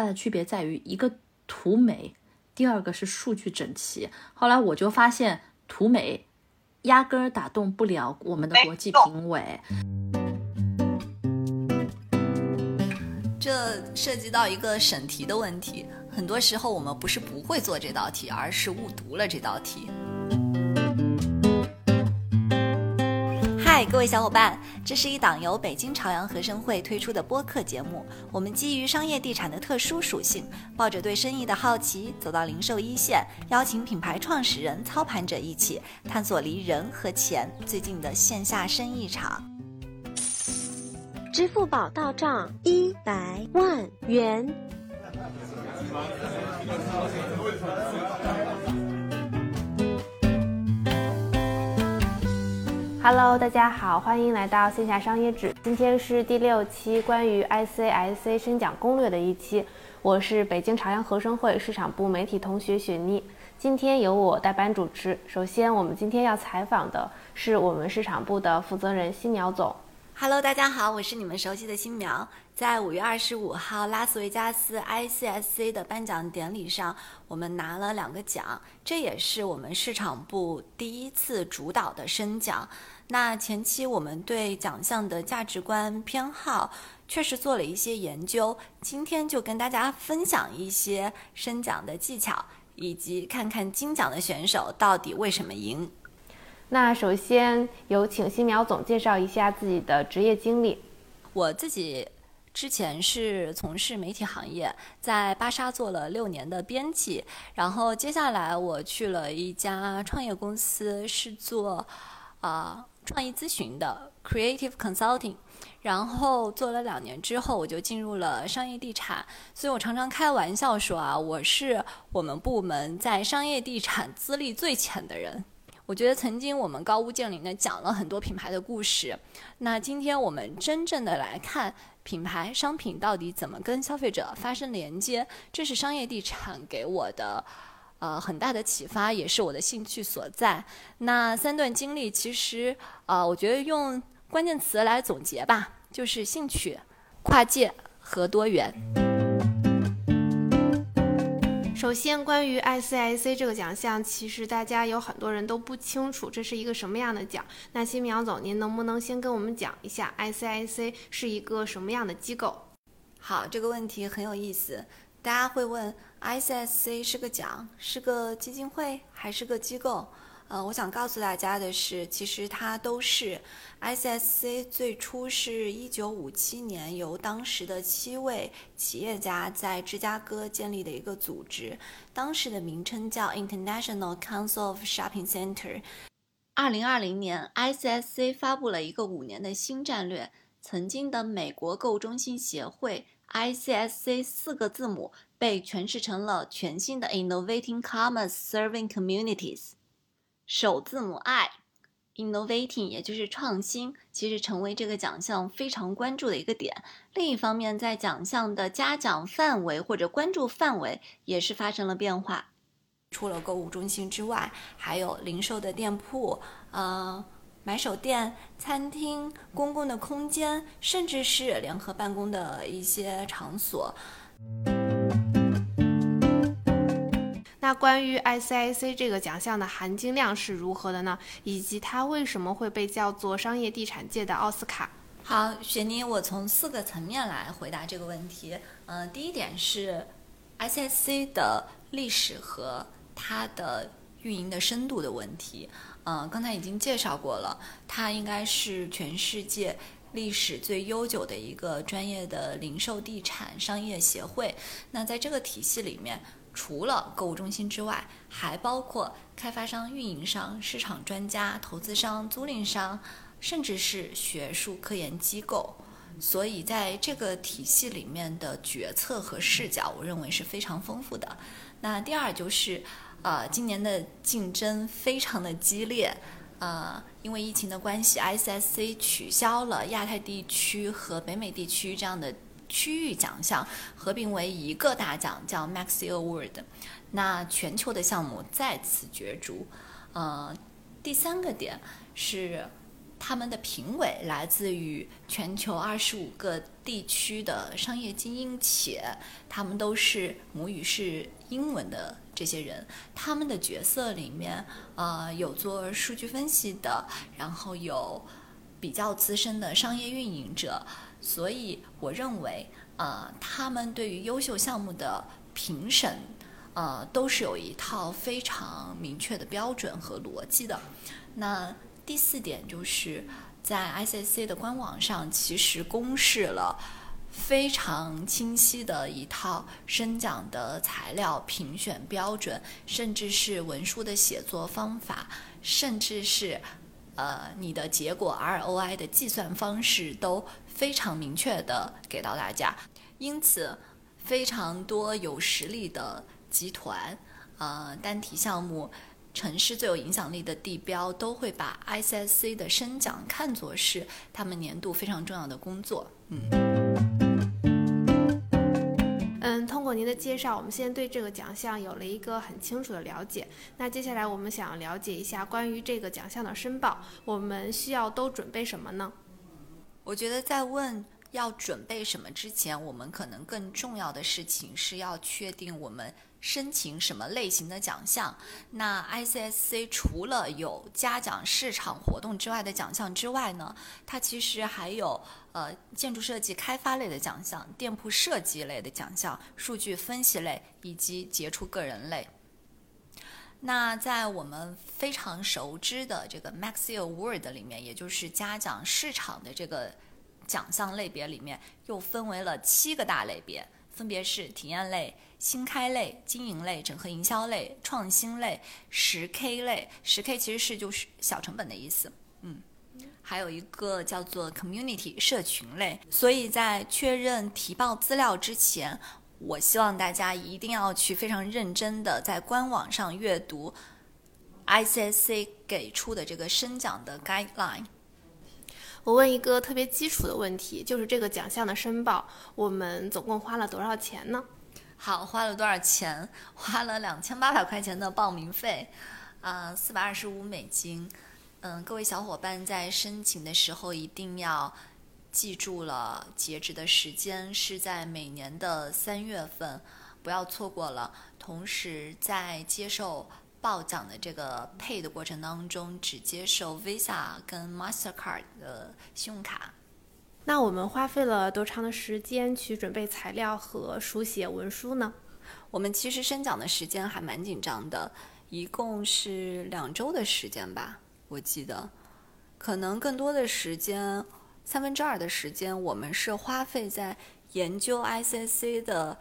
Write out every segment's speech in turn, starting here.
大的区别在于一个图美，第二个是数据整齐。后来我就发现图美压根儿打动不了我们的国际评委。这涉及到一个审题的问题，很多时候我们不是不会做这道题，而是误读了这道题。各位小伙伴，这是一档由北京朝阳和生会推出的播客节目。我们基于商业地产的特殊属性，抱着对生意的好奇，走到零售一线，邀请品牌创始人、操盘者一起探索离人和钱最近的线下生意场。支付宝到账一百万元。Hello，大家好，欢迎来到线下商业志。今天是第六期关于 ICIC 深讲攻略的一期，我是北京朝阳合生汇市场部媒体同学雪妮。今天由我代班主持。首先，我们今天要采访的是我们市场部的负责人新苗总。Hello，大家好，我是你们熟悉的新苗。在五月二十五号拉斯维加斯 ICSC 的颁奖典礼上，我们拿了两个奖，这也是我们市场部第一次主导的申奖。那前期我们对奖项的价值观偏好确实做了一些研究，今天就跟大家分享一些申奖的技巧，以及看看金奖的选手到底为什么赢。那首先有请新苗总介绍一下自己的职业经历。我自己之前是从事媒体行业，在巴莎做了六年的编辑，然后接下来我去了一家创业公司，是做啊、创意咨询的 Creative Consulting。然后做了两年之后，我就进入了商业地产，所以我常常开玩笑说啊，我是我们部门在商业地产资历最浅的人。我觉得曾经我们高屋建瓴的讲了很多品牌的故事，那今天我们真正的来看品牌商品到底怎么跟消费者发生连接，这是商业地产给我的呃很大的启发，也是我的兴趣所在。那三段经历其实呃，我觉得用关键词来总结吧，就是兴趣、跨界和多元。首先，关于 ICIC 这个奖项，其实大家有很多人都不清楚这是一个什么样的奖。那新苗总，您能不能先跟我们讲一下 ICIC 是一个什么样的机构？好，这个问题很有意思。大家会问，ICIC 是个奖，是个基金会，还是个机构？呃，我想告诉大家的是，其实它都是。ICSC 最初是一九五七年由当时的七位企业家在芝加哥建立的一个组织，当时的名称叫 International Council of Shopping Center。二零二零年，ICSC 发布了一个五年的新战略，曾经的美国购物中心协会 ICSC 四个字母被诠释成了全新的 Innovating Commerce Serving Communities。首字母 I，innovating 也就是创新，其实成为这个奖项非常关注的一个点。另一方面，在奖项的嘉奖范围或者关注范围也是发生了变化。除了购物中心之外，还有零售的店铺，呃，买手店、餐厅、公共的空间，甚至是联合办公的一些场所。那关于 ICIC 这个奖项的含金量是如何的呢？以及它为什么会被叫做商业地产界的奥斯卡？好，雪妮，我从四个层面来回答这个问题。嗯、呃，第一点是 ICIC 的历史和它的运营的深度的问题。嗯、呃，刚才已经介绍过了，它应该是全世界历史最悠久的一个专业的零售地产商业协会。那在这个体系里面，除了购物中心之外，还包括开发商、运营商、市场专家、投资商、租赁商，甚至是学术科研机构。所以在这个体系里面的决策和视角，我认为是非常丰富的。那第二就是，呃，今年的竞争非常的激烈。呃，因为疫情的关系，ICSC 取消了亚太地区和北美地区这样的。区域奖项合并为一个大奖，叫 Maxi Award。那全球的项目再次角逐。呃，第三个点是他们的评委来自于全球二十五个地区的商业精英，且他们都是母语是英文的这些人。他们的角色里面，呃，有做数据分析的，然后有比较资深的商业运营者。所以，我认为，呃，他们对于优秀项目的评审，呃，都是有一套非常明确的标准和逻辑的。那第四点就是在 ICC 的官网上，其实公示了非常清晰的一套申奖的材料评选标准，甚至是文书的写作方法，甚至是呃你的结果 ROI 的计算方式都非常明确的给到大家。因此，非常多有实力的集团，呃单体项目。城市最有影响力的地标都会把 ICSC 的申奖看作是他们年度非常重要的工作。嗯，嗯，通过您的介绍，我们现在对这个奖项有了一个很清楚的了解。那接下来我们想了解一下关于这个奖项的申报，我们需要都准备什么呢？我觉得在问要准备什么之前，我们可能更重要的事情是要确定我们。申请什么类型的奖项？那 ICSC 除了有嘉奖市场活动之外的奖项之外呢，它其实还有呃建筑设计开发类的奖项、店铺设计类的奖项、数据分析类以及杰出个人类。那在我们非常熟知的这个 Maxi Award 里面，也就是嘉奖市场的这个奖项类别里面，又分为了七个大类别。分别是体验类、新开类、经营类、整合营销类、创新类、十 K 类。十 K 其实是就是小成本的意思，嗯，还有一个叫做 Community 社群类。所以在确认提报资料之前，我希望大家一定要去非常认真的在官网上阅读 ICSC 给出的这个申奖的 guideline。我问一个特别基础的问题，就是这个奖项的申报，我们总共花了多少钱呢？好，花了多少钱？花了两千八百块钱的报名费，啊，四百二十五美金。嗯，各位小伙伴在申请的时候一定要记住了，截止的时间是在每年的三月份，不要错过了。同时，在接受。报奖的这个配的过程当中，只接受 Visa 跟 Mastercard 的信用卡。那我们花费了多长的时间去准备材料和书写文书呢？我们其实申奖的时间还蛮紧张的，一共是两周的时间吧，我记得。可能更多的时间，三分之二的时间，我们是花费在研究 ICC 的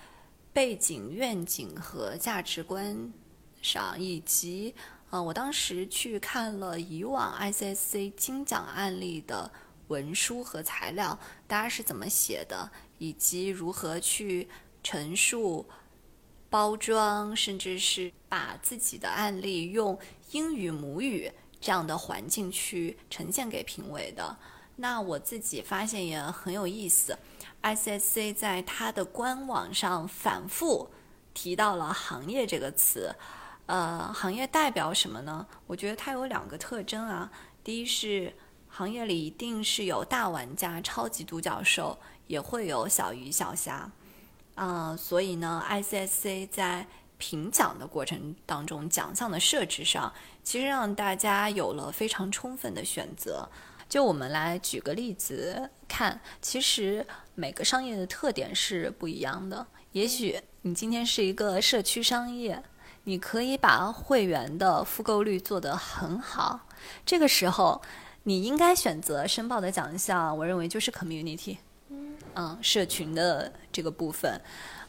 背景、愿景和价值观。上以及，呃，我当时去看了以往 ICC 金奖案例的文书和材料，大家是怎么写的，以及如何去陈述、包装，甚至是把自己的案例用英语母语这样的环境去呈现给评委的。那我自己发现也很有意思，ICSC 在它的官网上反复提到了“行业”这个词。呃，行业代表什么呢？我觉得它有两个特征啊。第一是行业里一定是有大玩家、超级独角兽，也会有小鱼小虾。啊，所以呢，ICSC 在评奖的过程当中，奖项的设置上，其实让大家有了非常充分的选择。就我们来举个例子看，其实每个商业的特点是不一样的。也许你今天是一个社区商业。你可以把会员的复购率做得很好，这个时候你应该选择申报的奖项，我认为就是 community，嗯，社群的这个部分，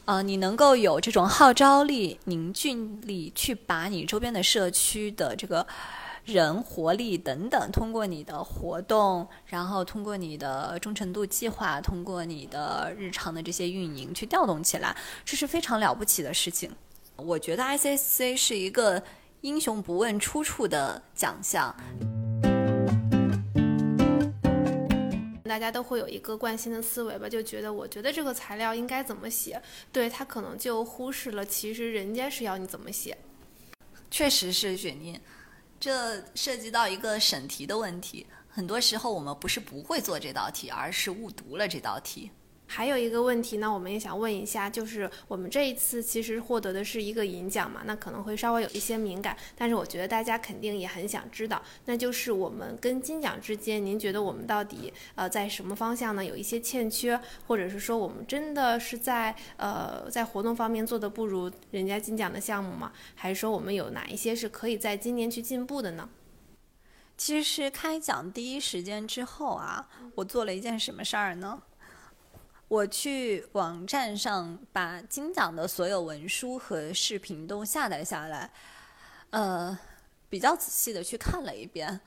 呃，你能够有这种号召力、凝聚力，去把你周边的社区的这个人活力等等，通过你的活动，然后通过你的忠诚度计划，通过你的日常的这些运营去调动起来，这是非常了不起的事情。我觉得 ICC 是一个英雄不问出处的奖项，大家都会有一个惯性的思维吧，就觉得我觉得这个材料应该怎么写，对他可能就忽视了其实人家是要你怎么写。确实是雪妮，这涉及到一个审题的问题。很多时候我们不是不会做这道题，而是误读了这道题。还有一个问题呢，我们也想问一下，就是我们这一次其实获得的是一个银奖嘛，那可能会稍微有一些敏感，但是我觉得大家肯定也很想知道，那就是我们跟金奖之间，您觉得我们到底呃在什么方向呢有一些欠缺，或者是说我们真的是在呃在活动方面做的不如人家金奖的项目吗？还是说我们有哪一些是可以在今年去进步的呢？其实是开奖第一时间之后啊，我做了一件什么事儿呢？我去网站上把金奖的所有文书和视频都下载下来，呃，比较仔细的去看了一遍，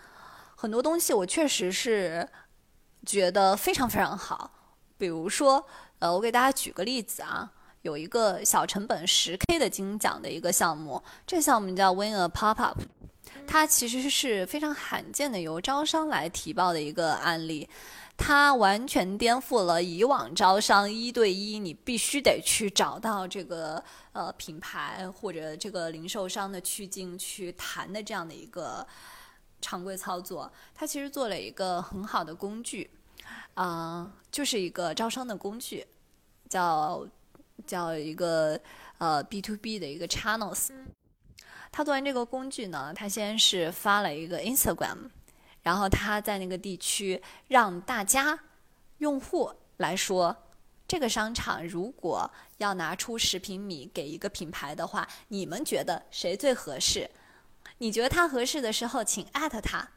很多东西我确实是觉得非常非常好。比如说，呃，我给大家举个例子啊，有一个小成本十 K 的金奖的一个项目，这项目叫 Win a Pop Up，它其实是非常罕见的由招商来提报的一个案例。它完全颠覆了以往招商一对一，你必须得去找到这个呃品牌或者这个零售商的去境去谈的这样的一个常规操作。它其实做了一个很好的工具，啊，就是一个招商的工具，叫叫一个呃 B to B 的一个 channels。他做完这个工具呢，他先是发了一个 Instagram。然后他在那个地区让大家用户来说，这个商场如果要拿出十平米给一个品牌的话，你们觉得谁最合适？你觉得他合适的时候，请艾特他。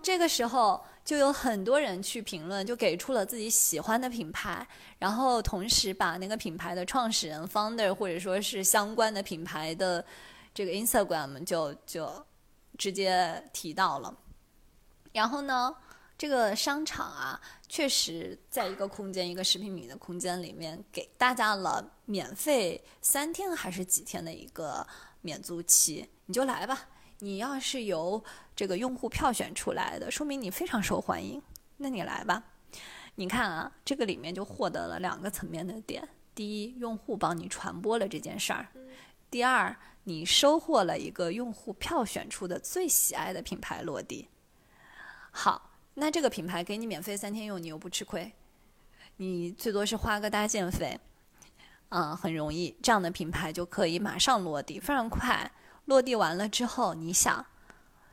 这个时候就有很多人去评论，就给出了自己喜欢的品牌，然后同时把那个品牌的创始人 founder 或者说是相关的品牌的这个 Instagram 就就直接提到了。然后呢，这个商场啊，确实在一个空间，一个十平米的空间里面，给大家了免费三天还是几天的一个免租期，你就来吧。你要是由这个用户票选出来的，说明你非常受欢迎，那你来吧。你看啊，这个里面就获得了两个层面的点：第一，用户帮你传播了这件事儿；第二，你收获了一个用户票选出的最喜爱的品牌落地。好，那这个品牌给你免费三天用，你又不吃亏，你最多是花个搭建费，嗯，很容易，这样的品牌就可以马上落地，非常快。落地完了之后，你想，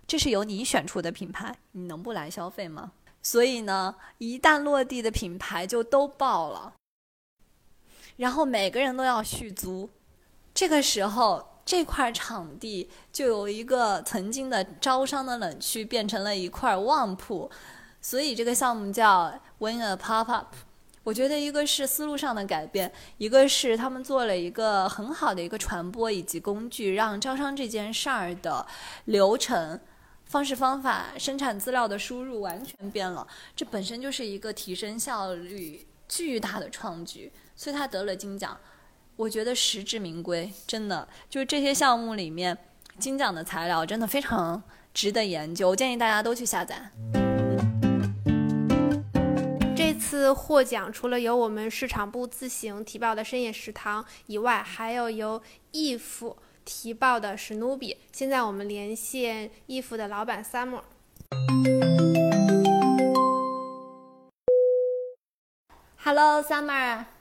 这是由你选出的品牌，你能不来消费吗？所以呢，一旦落地的品牌就都爆了，然后每个人都要续租，这个时候。这块场地就有一个曾经的招商的冷区，变成了一块旺铺，所以这个项目叫 Win a Pop Up。我觉得一个是思路上的改变，一个是他们做了一个很好的一个传播以及工具，让招商这件事儿的流程、方式方法、生产资料的输入完全变了。这本身就是一个提升效率巨大的创举，所以他得了金奖。我觉得实至名归，真的就是这些项目里面金奖的材料真的非常值得研究，我建议大家都去下载。这次获奖除了由我们市场部自行提报的深夜食堂以外，还有由 if 提报的史努比。现在我们连线 if 的老板 Summer。Hello，Summer。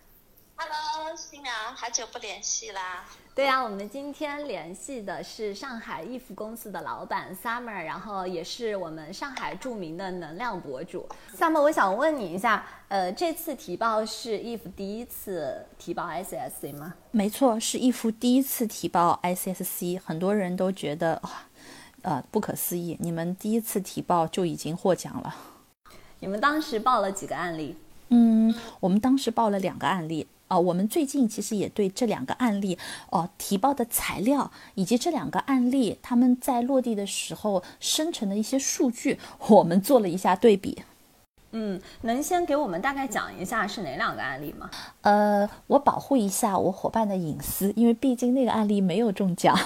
Hello，新娘，好久不联系啦。对呀，我们今天联系的是上海 if 公司的老板 Summer，然后也是我们上海著名的能量博主。Summer，我想问你一下，呃，这次提报是 if 第一次提报 ICSC 吗？没错，是 if 第一次提报 ICSC，很多人都觉得哇，呃，不可思议，你们第一次提报就已经获奖了。你们当时报了几个案例？嗯，我们当时报了两个案例。啊，我们最近其实也对这两个案例，哦，提报的材料以及这两个案例他们在落地的时候生成的一些数据，我们做了一下对比。嗯，能先给我们大概讲一下是哪两个案例吗？呃，我保护一下我伙伴的隐私，因为毕竟那个案例没有中奖。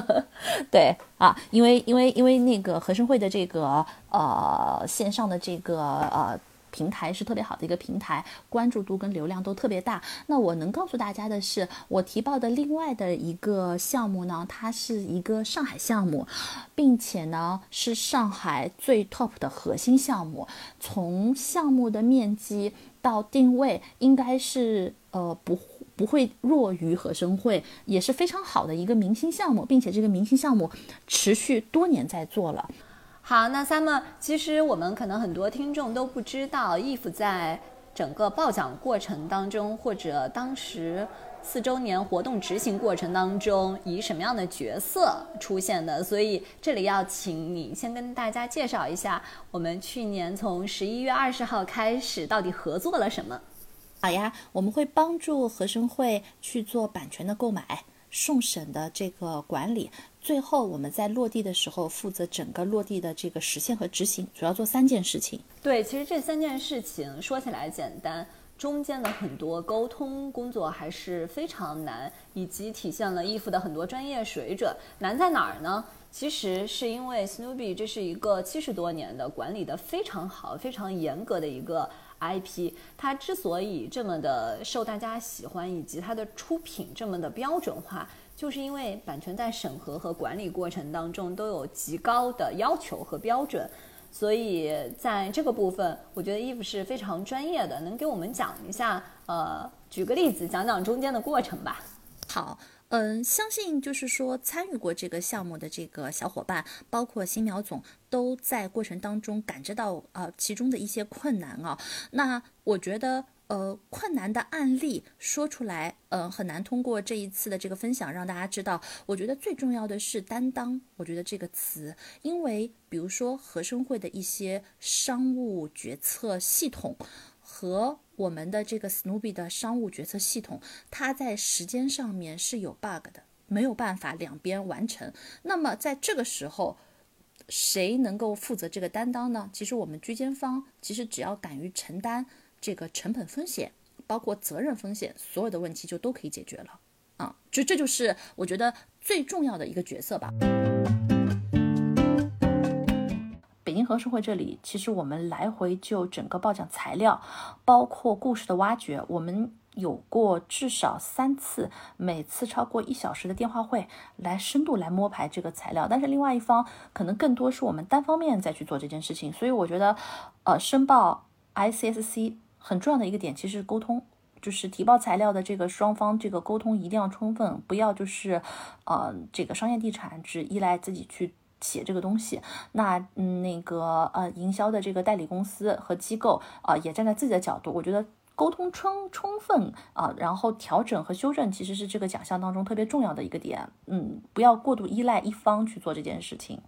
对啊，因为因为因为那个合生汇的这个呃线上的这个呃。平台是特别好的一个平台，关注度跟流量都特别大。那我能告诉大家的是，我提报的另外的一个项目呢，它是一个上海项目，并且呢是上海最 top 的核心项目。从项目的面积到定位，应该是呃不不会弱于合生汇，也是非常好的一个明星项目，并且这个明星项目持续多年在做了。好，那 Summer，其实我们可能很多听众都不知道，if 在整个报奖过程当中，或者当时四周年活动执行过程当中，以什么样的角色出现的。所以这里要请你先跟大家介绍一下，我们去年从十一月二十号开始，到底合作了什么？好呀，我们会帮助合生汇去做版权的购买、送审的这个管理。最后，我们在落地的时候负责整个落地的这个实现和执行，主要做三件事情。对，其实这三件事情说起来简单，中间的很多沟通工作还是非常难，以及体现了 if 的很多专业水准。难在哪儿呢？其实是因为 Snoopy 这是一个七十多年的管理的非常好、非常严格的一个 IP，它之所以这么的受大家喜欢，以及它的出品这么的标准化。就是因为版权在审核和管理过程当中都有极高的要求和标准，所以在这个部分，我觉得 Eve 是非常专业的，能给我们讲一下，呃，举个例子，讲讲中间的过程吧。好，嗯，相信就是说参与过这个项目的这个小伙伴，包括新苗总，都在过程当中感知到啊其中的一些困难啊。那我觉得。呃，困难的案例说出来，呃，很难通过这一次的这个分享让大家知道。我觉得最重要的是担当。我觉得这个词，因为比如说合生汇的一些商务决策系统和我们的这个 Snoopy 的商务决策系统，它在时间上面是有 bug 的，没有办法两边完成。那么在这个时候，谁能够负责这个担当呢？其实我们居间方其实只要敢于承担。这个成本风险，包括责任风险，所有的问题就都可以解决了啊！就这就是我觉得最重要的一个角色吧。北京和生汇这里，其实我们来回就整个报奖材料，包括故事的挖掘，我们有过至少三次，每次超过一小时的电话会，来深度来摸排这个材料。但是另外一方可能更多是我们单方面再去做这件事情，所以我觉得，呃，申报 ICSC。很重要的一个点，其实沟通，就是提报材料的这个双方这个沟通一定要充分，不要就是，呃，这个商业地产只依赖自己去写这个东西。那嗯，那个呃，营销的这个代理公司和机构啊，也站在自己的角度，我觉得沟通充充分啊，然后调整和修正，其实是这个奖项当中特别重要的一个点。嗯，不要过度依赖一方去做这件事情。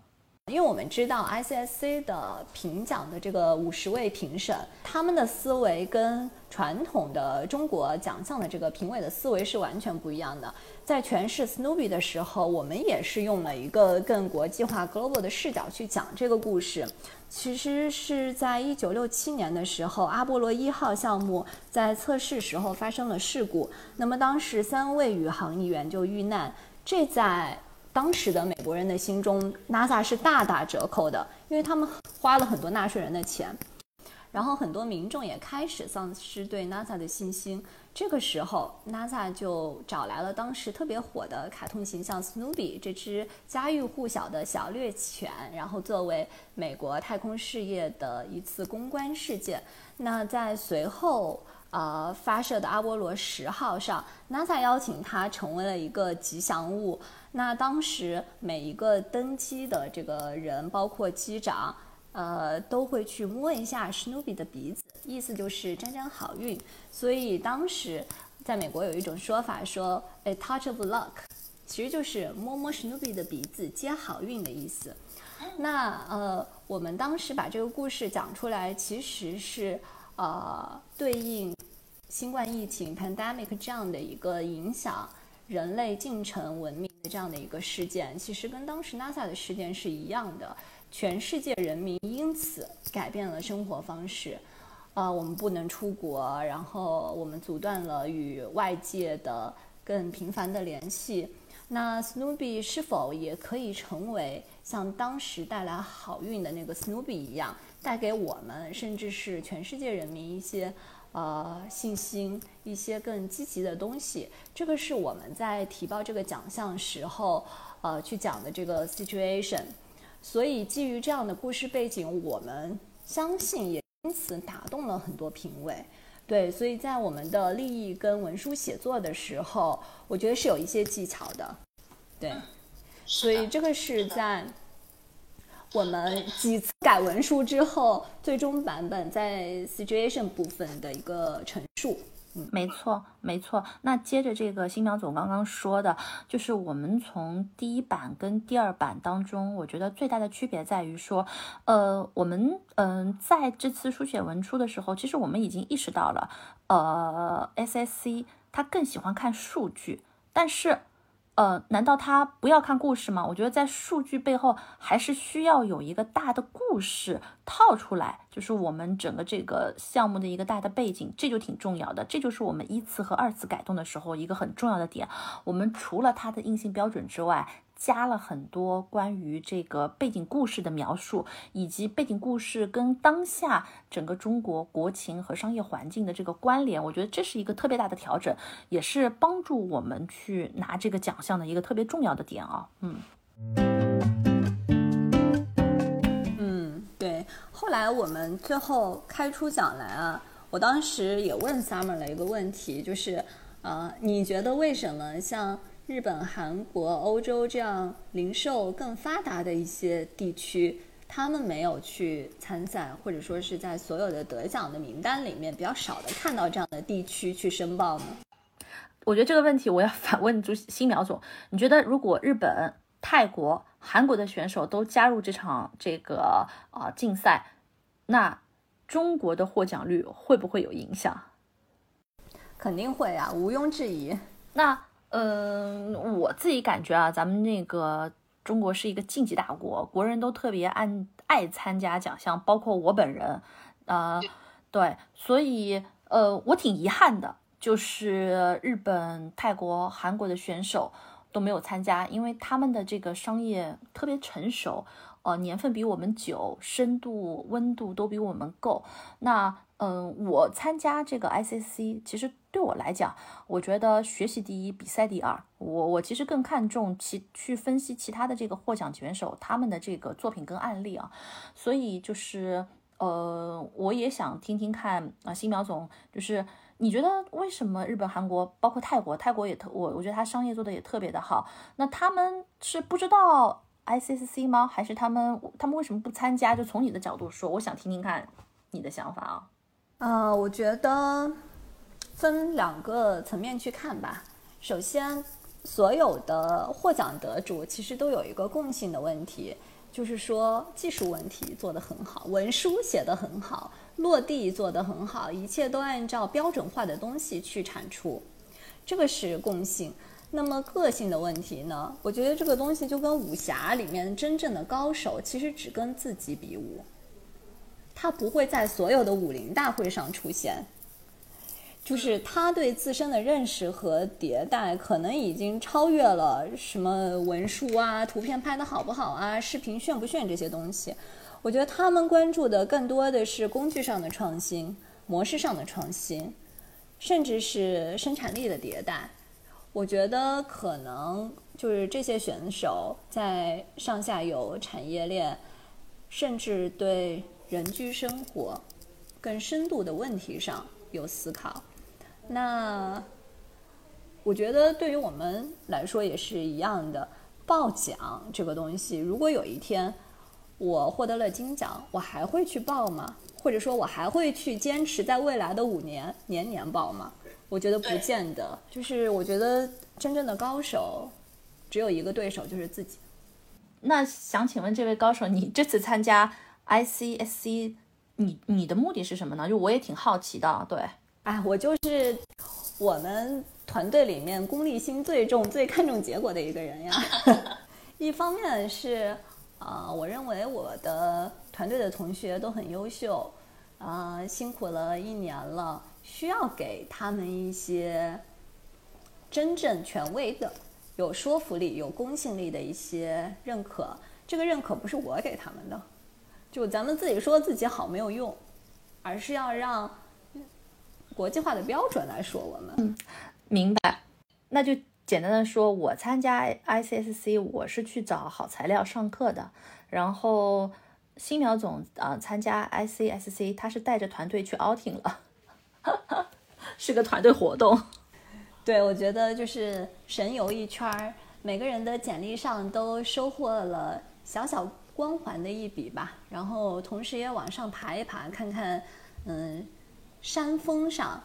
因为我们知道 ICSC 的评奖的这个五十位评审，他们的思维跟传统的中国奖项的这个评委的思维是完全不一样的。在诠释 Snoopy 的时候，我们也是用了一个更国际化 global 的视角去讲这个故事。其实是在一九六七年的时候，阿波罗一号项目在测试时候发生了事故，那么当时三位宇航员就遇难，这在。当时的美国人的心中，NASA 是大打折扣的，因为他们花了很多纳税人的钱，然后很多民众也开始丧失对 NASA 的信心。这个时候，NASA 就找来了当时特别火的卡通形象 Snoopy 这只家喻户晓的小猎犬，然后作为美国太空事业的一次公关事件。那在随后。呃，发射的阿波罗十号上，NASA 邀请他成为了一个吉祥物。那当时每一个登机的这个人，包括机长，呃，都会去摸一下史努比的鼻子，意思就是沾沾好运。所以当时在美国有一种说法说，a touch of luck，其实就是摸摸史努比的鼻子接好运的意思。那呃，我们当时把这个故事讲出来，其实是。呃，对应新冠疫情 （pandemic） 这样的一个影响人类进程文明的这样的一个事件，其实跟当时 NASA 的事件是一样的。全世界人民因此改变了生活方式。呃，我们不能出国，然后我们阻断了与外界的更频繁的联系。那 Snoopy 是否也可以成为像当时带来好运的那个 Snoopy 一样，带给我们甚至是全世界人民一些呃信心、一些更积极的东西？这个是我们在提报这个奖项时候呃去讲的这个 situation。所以基于这样的故事背景，我们相信也因此打动了很多评委。对，所以在我们的利益跟文书写作的时候，我觉得是有一些技巧的。对，所以这个是在我们几次改文书之后，最终版本在 situation 部分的一个陈述。没错，没错。那接着这个新苗总刚刚说的，就是我们从第一版跟第二版当中，我觉得最大的区别在于说，呃，我们嗯在这次书写文书的时候，其实我们已经意识到了，呃，SSC 他更喜欢看数据，但是。呃，难道他不要看故事吗？我觉得在数据背后还是需要有一个大的故事套出来，就是我们整个这个项目的一个大的背景，这就挺重要的。这就是我们一次和二次改动的时候一个很重要的点。我们除了它的硬性标准之外。加了很多关于这个背景故事的描述，以及背景故事跟当下整个中国国情和商业环境的这个关联，我觉得这是一个特别大的调整，也是帮助我们去拿这个奖项的一个特别重要的点啊。嗯，嗯，对。后来我们最后开出奖来啊，我当时也问 Summer 了一个问题，就是，呃，你觉得为什么像？日本、韩国、欧洲这样零售更发达的一些地区，他们没有去参赛，或者说是在所有的得奖的名单里面比较少的看到这样的地区去申报呢？我觉得这个问题我要反问朱新苗总，你觉得如果日本、泰国、韩国的选手都加入这场这个啊竞赛，那中国的获奖率会不会有影响？肯定会啊，毋庸置疑。那。嗯，我自己感觉啊，咱们那个中国是一个竞技大国，国人都特别爱爱参加奖项，包括我本人，呃，对，所以呃，我挺遗憾的，就是日本、泰国、韩国的选手都没有参加，因为他们的这个商业特别成熟，呃，年份比我们久，深度、温度都比我们够。那嗯，我参加这个 ICC，其实。对我来讲，我觉得学习第一，比赛第二。我我其实更看重其去分析其他的这个获奖选手他们的这个作品跟案例啊。所以就是呃，我也想听听看啊，新苗总，就是你觉得为什么日本、韩国，包括泰国，泰国也特我我觉得他商业做的也特别的好。那他们是不知道 ICC 吗？还是他们他们为什么不参加？就从你的角度说，我想听听看你的想法啊。呃，我觉得。分两个层面去看吧。首先，所有的获奖得主其实都有一个共性的问题，就是说技术问题做得很好，文书写得很好，落地做得很好，一切都按照标准化的东西去产出，这个是共性。那么个性的问题呢？我觉得这个东西就跟武侠里面真正的高手其实只跟自己比武，他不会在所有的武林大会上出现。就是他对自身的认识和迭代，可能已经超越了什么文书啊、图片拍的好不好啊、视频炫不炫这些东西。我觉得他们关注的更多的是工具上的创新、模式上的创新，甚至是生产力的迭代。我觉得可能就是这些选手在上下游产业链，甚至对人居生活更深度的问题上有思考。那我觉得对于我们来说也是一样的，报奖这个东西，如果有一天我获得了金奖，我还会去报吗？或者说我还会去坚持在未来的五年年年报吗？我觉得不见得。就是我觉得真正的高手只有一个对手，就是自己。那想请问这位高手，你这次参加 ICSC，你你的目的是什么呢？就我也挺好奇的，对。哎，我就是我们团队里面功利心最重、最看重结果的一个人呀。一方面是，啊，我认为我的团队的同学都很优秀，啊，辛苦了一年了，需要给他们一些真正权威的有说服力、有公信力的一些认可。这个认可不是我给他们的，就咱们自己说自己好没有用，而是要让国际化的标准来说我们。嗯明白，那就简单的说，我参加 ICSC，我是去找好材料上课的。然后新苗总啊、参加 ICSC，他是带着团队去 outing 了，是个团队活动。对，我觉得就是神游一圈儿，每个人的简历上都收获了小小光环的一笔吧。然后同时也往上爬一爬，看看嗯山峰上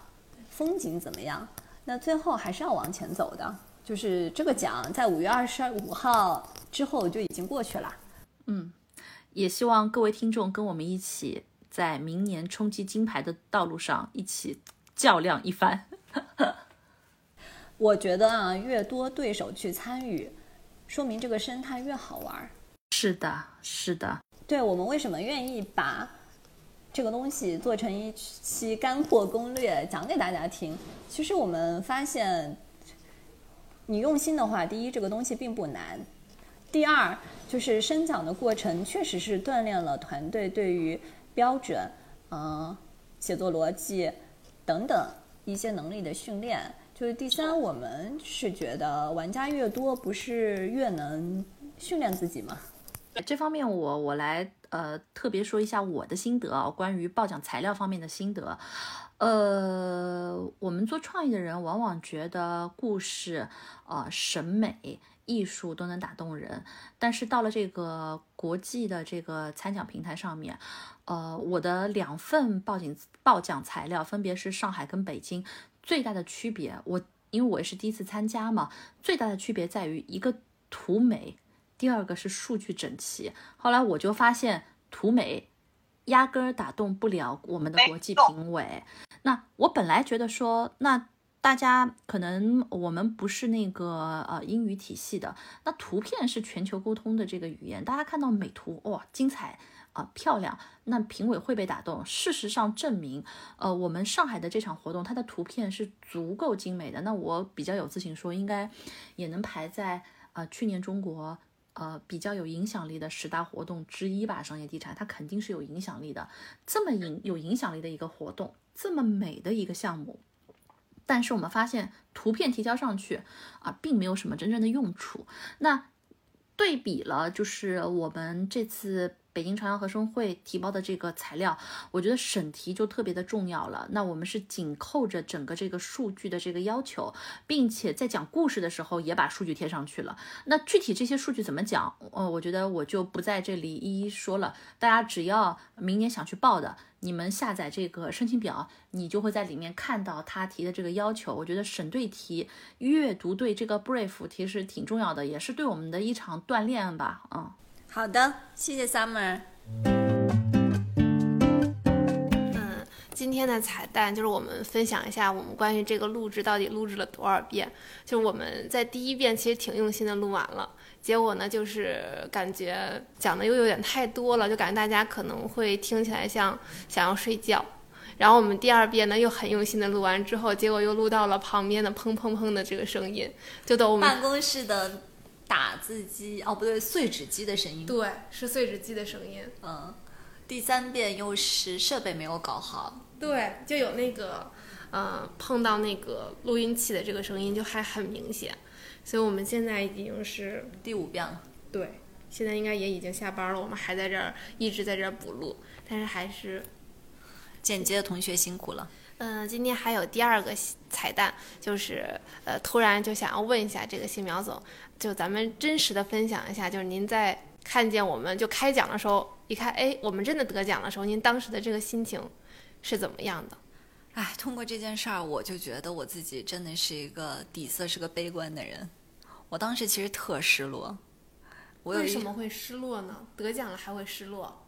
风景怎么样。那最后还是要往前走的，就是这个奖在五月二十五号之后就已经过去了。嗯也希望各位听众跟我们一起在明年冲击金牌的道路上一起较量一番。我觉得啊，越多对手去参与，说明这个生态越好玩儿。是的，是的，对我们为什么愿意把这个东西做成一期干货攻略讲给大家听？其实我们发现，你用心的话，第一，这个东西并不难；第二，就是生讲的过程确实是锻炼了团队对于标准、呃写作逻辑等等一些能力的训练。就是第三，我们是觉得玩家越多，不是越能训练自己吗？这方面我我来呃特别说一下我的心得啊，关于报奖材料方面的心得。呃，我们做创意的人往往觉得故事、呃审美、艺术都能打动人，但是到了这个国际的这个参奖平台上面，呃，我的两份报奖报奖材料分别是上海跟北京，最大的区别，我因为我也是第一次参加嘛，最大的区别在于一个图美。第二个是数据整齐。后来我就发现图美压根儿打动不了我们的国际评委。那我本来觉得说，那大家可能我们不是那个呃英语体系的，那图片是全球沟通的这个语言，大家看到美图哇精彩啊、漂亮，那评委会被打动。事实上证明，呃，我们上海的这场活动，它的图片是足够精美的。那我比较有自信说，应该也能排在呃去年中国。呃，比较有影响力的十大活动之一吧，商业地产它肯定是有影响力的。这么影有影响力的一个活动，这么美的一个项目，但是我们发现图片提交上去啊，并没有什么真正的用处。那对比了，就是我们这次北京朝阳和生会提报的这个材料，我觉得审题就特别的重要了。那我们是紧扣着整个这个数据的这个要求，并且在讲故事的时候也把数据贴上去了。那具体这些数据怎么讲？呃，我觉得我就不在这里一一说了。大家只要明年想去报的，你们下载这个申请表，你就会在里面看到他提的这个要求。我觉得审对题、阅读对这个 brief 其实挺重要的，也是对我们的一场锻炼吧。嗯。好的，谢谢 Summer。嗯，今天的彩蛋就是我们分享一下我们关于这个录制到底录制了多少遍。就是我们在第一遍其实挺用心的录完了，结果呢就是感觉讲的又有点太多了，就感觉大家可能会听起来像想要睡觉。然后我们第二遍呢又很用心的录完之后，结果又录到了旁边的砰砰砰的这个声音，就等我们办公室的打字机哦，不对，碎纸机的声音。对是碎纸机的声音。嗯，第三遍又是设备没有搞好。对，就有那个，呃，碰到那个录音器的这个声音就还很明显，所以我们现在已经是第五遍了。对，现在应该也已经下班了，我们还在这儿一直在这儿补录，但是还是，剪辑的同学辛苦了。嗯、今天还有第二个彩蛋，就是呃，突然就想要问一下这个新苗总，就咱们真实的分享一下，就是您在看见我们就开奖的时候，一看，哎，我们真的得奖的时候，您当时的这个心情是怎么样的？哎，通过这件事儿，我就觉得我自己真的是一个底色是个悲观的人。我当时其实特失落。我为什么会失落呢？得奖了还会失落？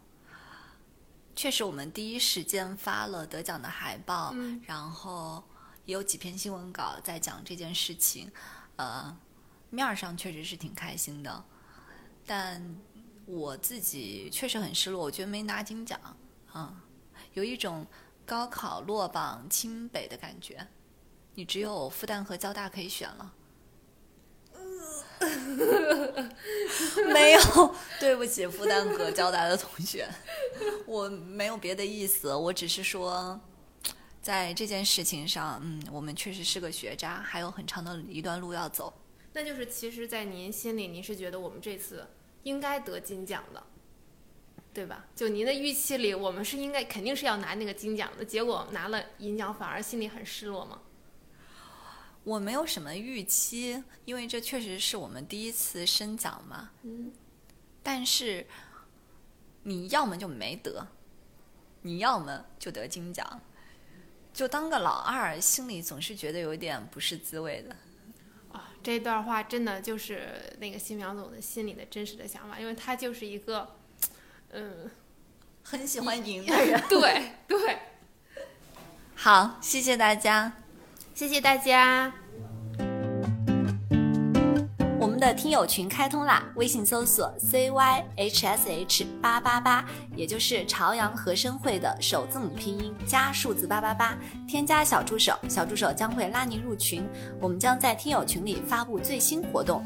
确实，我们第一时间发了得奖的海报，嗯然后也有几篇新闻稿在讲这件事情，呃，面上确实是挺开心的，但我自己确实很失落，我觉得没拿金奖，啊、有一种高考落榜清北的感觉，你只有复旦和交大可以选了。没有，对不起，复旦和交大的同学，我没有别的意思，我只是说，在这件事情上，嗯，我们确实是个学渣，还有很长的一段路要走。那就是其实，在您心里，您是觉得我们这次应该得金奖的，对吧？就您的预期里，我们是应该肯定是要拿那个金奖的，结果拿了银奖，反而心里很失落吗？我没有什么预期，因为这确实是我们第一次申奖嘛。嗯。但是，你要么就没得，你要么就得金奖，就当个老二，心里总是觉得有点不是滋味的。啊，这段话真的就是那个新苗总的心里的真实的想法，因为他就是一个，嗯，很喜欢赢的人。对对。好，谢谢大家。谢谢大家。的听友群开通啦，微信搜索 cyhsh 八八八，也就是朝阳和声会的首字母拼音加数字八八八，添加小助手，小助手将会拉您入群。我们将在听友群里发布最新活动。